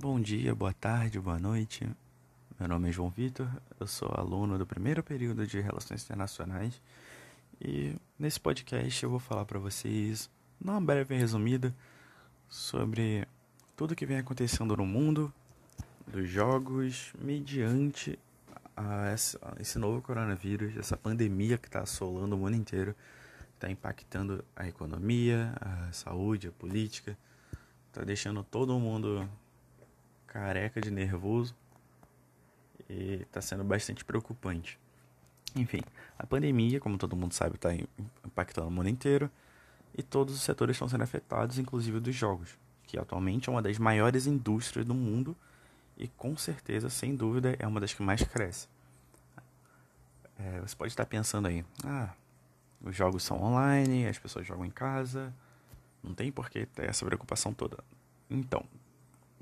Bom dia, boa tarde, boa noite. Meu nome é João Vitor, eu sou aluno do primeiro período de Relações Internacionais e nesse podcast eu vou falar para vocês, numa breve resumida, sobre tudo que vem acontecendo no mundo dos jogos mediante a esse novo coronavírus, essa pandemia que está assolando o mundo inteiro, está impactando a economia, a saúde, a política, está deixando todo mundo careca de nervoso e está sendo bastante preocupante. Enfim, a pandemia, como todo mundo sabe, está impactando o mundo inteiro e todos os setores estão sendo afetados, inclusive dos jogos, que atualmente é uma das maiores indústrias do mundo e com certeza, sem dúvida, é uma das que mais cresce. É, você pode estar pensando aí, ah, os jogos são online, as pessoas jogam em casa, não tem por que ter essa preocupação toda. Então,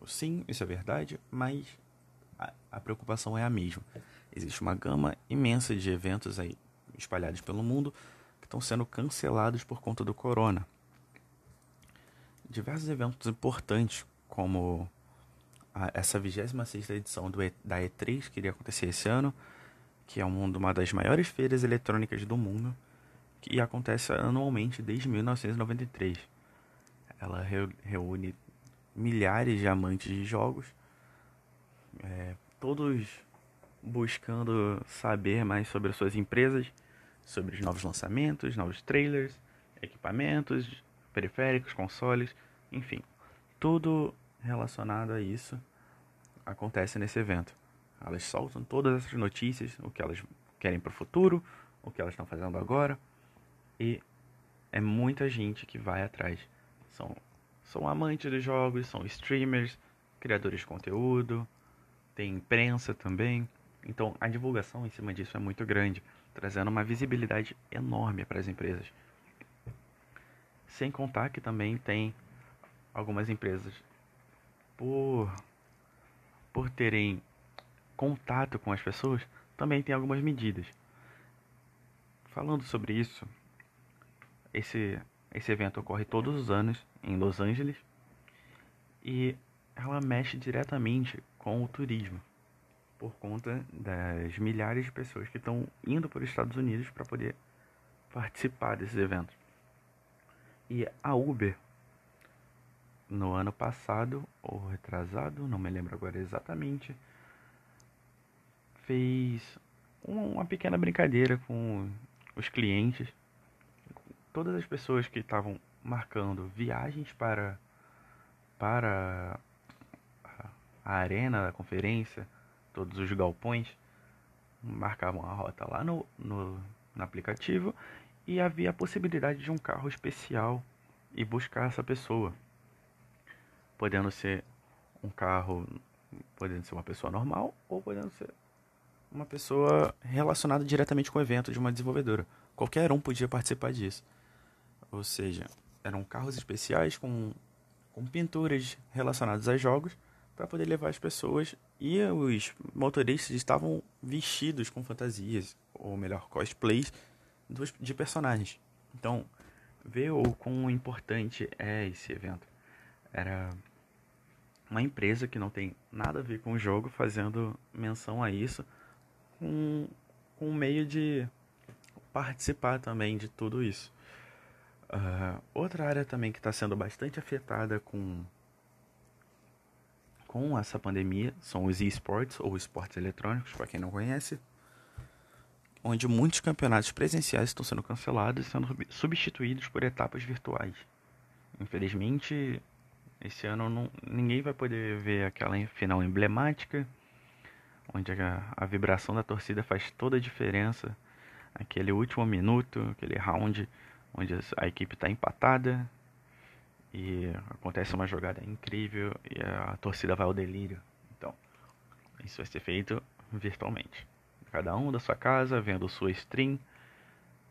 Sim, isso é verdade, mas a, a preocupação é a mesma. Existe uma gama imensa de eventos aí espalhados pelo mundo que estão sendo cancelados por conta do corona. Diversos eventos importantes, como a, essa 26 edição do e, da E3, que iria acontecer esse ano, que é uma das maiores feiras eletrônicas do mundo, que acontece anualmente desde 1993. Ela reúne milhares de amantes de jogos, é, todos buscando saber mais sobre as suas empresas, sobre os novos lançamentos, novos trailers, equipamentos, periféricos, consoles, enfim, tudo relacionado a isso acontece nesse evento. Elas soltam todas essas notícias, o que elas querem para o futuro, o que elas estão fazendo agora, e é muita gente que vai atrás. São são amantes dos jogos, são streamers, criadores de conteúdo, tem imprensa também. Então a divulgação em cima disso é muito grande, trazendo uma visibilidade enorme para as empresas. Sem contar que também tem algumas empresas por por terem contato com as pessoas, também tem algumas medidas. Falando sobre isso, esse esse evento ocorre todos os anos em Los Angeles e ela mexe diretamente com o turismo por conta das milhares de pessoas que estão indo para os Estados Unidos para poder participar desses eventos. E a Uber, no ano passado, ou retrasado, não me lembro agora exatamente, fez uma pequena brincadeira com os clientes todas as pessoas que estavam marcando viagens para para a arena da conferência, todos os galpões marcavam a rota lá no, no, no aplicativo e havia a possibilidade de um carro especial e buscar essa pessoa, podendo ser um carro, podendo ser uma pessoa normal ou podendo ser uma pessoa relacionada diretamente com o evento de uma desenvolvedora. Qualquer um podia participar disso. Ou seja, eram carros especiais com, com pinturas relacionadas a jogos para poder levar as pessoas e os motoristas estavam vestidos com fantasias, ou melhor, cosplays dos, de personagens. Então, vê o quão importante é esse evento. Era uma empresa que não tem nada a ver com o jogo fazendo menção a isso com, com um meio de participar também de tudo isso. Uh, outra área também que está sendo bastante afetada com, com essa pandemia são os esportes ou esportes eletrônicos, para quem não conhece, onde muitos campeonatos presenciais estão sendo cancelados e sendo substituídos por etapas virtuais. Infelizmente, esse ano não, ninguém vai poder ver aquela final emblemática, onde a, a vibração da torcida faz toda a diferença, aquele último minuto, aquele round onde a equipe está empatada e acontece uma jogada incrível e a torcida vai ao delírio. Então, isso vai ser feito virtualmente. Cada um da sua casa, vendo sua stream,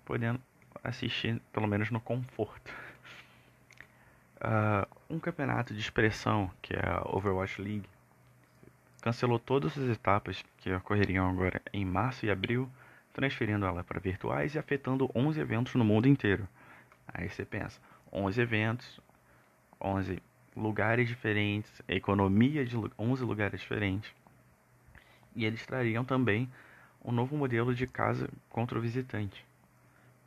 podendo assistir pelo menos no conforto. Uh, um campeonato de expressão, que é a Overwatch League, cancelou todas as etapas que ocorreriam agora em março e abril transferindo ela para virtuais e afetando 11 eventos no mundo inteiro. Aí você pensa, 11 eventos, 11 lugares diferentes, economia de 11 lugares diferentes. E eles trariam também um novo modelo de casa contra o visitante.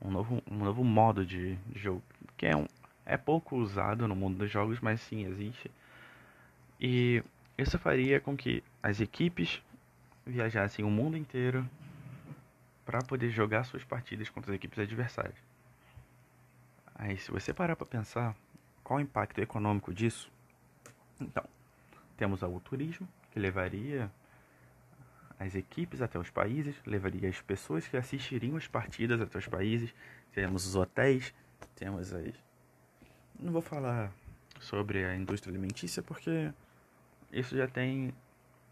Um novo, um novo modo de, de jogo, que é, um, é pouco usado no mundo dos jogos, mas sim existe. E isso faria com que as equipes viajassem o mundo inteiro para poder jogar suas partidas contra as equipes adversárias. Aí, se você parar para pensar qual o impacto econômico disso, então, temos o turismo, que levaria as equipes até os países, levaria as pessoas que assistiriam as partidas até os países, temos os hotéis, temos as. Não vou falar sobre a indústria alimentícia porque isso já tem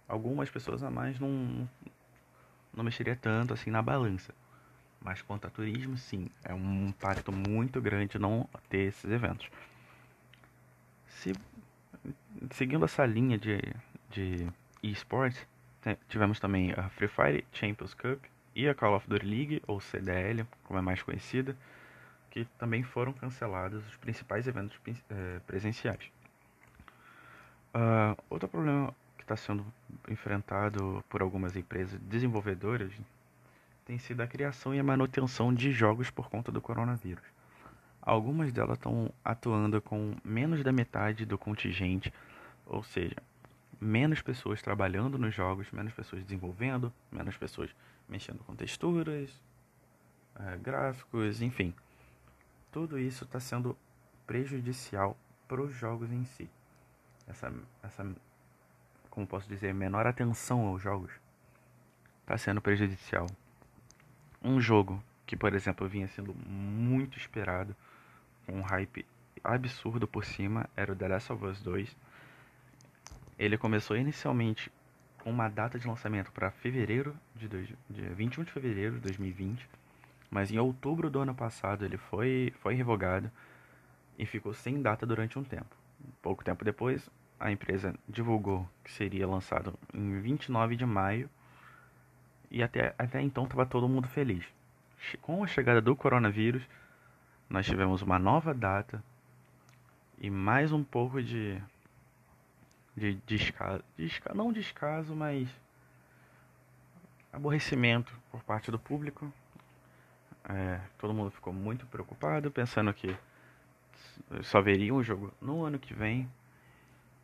algumas pessoas a mais, não, não mexeria tanto assim na balança. Mas quanto a turismo, sim, é um impacto muito grande não ter esses eventos. Se, seguindo essa linha de, de esportes, tivemos também a Free Fire Champions Cup e a Call of Duty League, ou CDL, como é mais conhecida, que também foram cancelados os principais eventos eh, presenciais. Uh, outro problema está sendo enfrentado por algumas empresas desenvolvedoras tem sido a criação e a manutenção de jogos por conta do coronavírus. Algumas delas estão atuando com menos da metade do contingente, ou seja, menos pessoas trabalhando nos jogos, menos pessoas desenvolvendo, menos pessoas mexendo com texturas, é, gráficos, enfim. Tudo isso está sendo prejudicial para os jogos em si. Essa, essa, como posso dizer, menor atenção aos jogos está sendo prejudicial um jogo que, por exemplo, vinha sendo muito esperado, com um hype absurdo por cima, era o The Last of Us 2. Ele começou inicialmente com uma data de lançamento para fevereiro de, dois, de 21 de fevereiro de 2020, mas em outubro do ano passado ele foi, foi revogado e ficou sem data durante um tempo. Pouco tempo depois, a empresa divulgou que seria lançado em 29 de maio e até, até então estava todo mundo feliz. Com a chegada do coronavírus, nós tivemos uma nova data e mais um pouco de, de descaso, descaso não descaso, mas aborrecimento por parte do público. É, todo mundo ficou muito preocupado, pensando que só veria um jogo no ano que vem.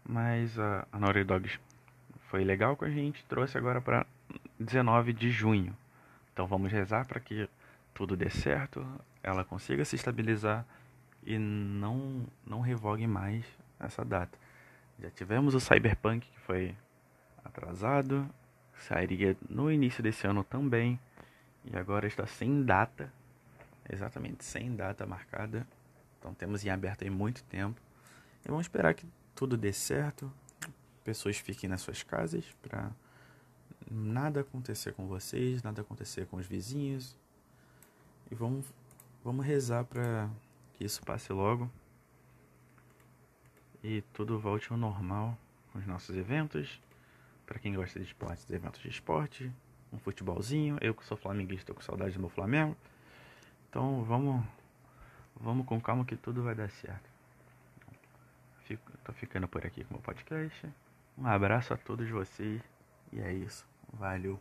Mas a, a Naughty Dog foi legal com a gente, trouxe agora para 19 de junho. Então vamos rezar para que tudo dê certo, ela consiga se estabilizar e não não revogue mais essa data. Já tivemos o Cyberpunk que foi atrasado, sairia no início desse ano também e agora está sem data, exatamente sem data marcada. Então temos em aberto aí muito tempo e vamos esperar que tudo dê certo, pessoas fiquem nas suas casas para nada acontecer com vocês, nada acontecer com os vizinhos. E vamos, vamos rezar para que isso passe logo e tudo volte ao normal com os nossos eventos. Para quem gosta de esportes, eventos de esporte, um futebolzinho. Eu que sou flamenguista, estou com saudade do meu Flamengo. Então vamos, vamos com calma que tudo vai dar certo. Fico, tô ficando por aqui com o meu podcast. Um abraço a todos vocês e é isso. Valeu.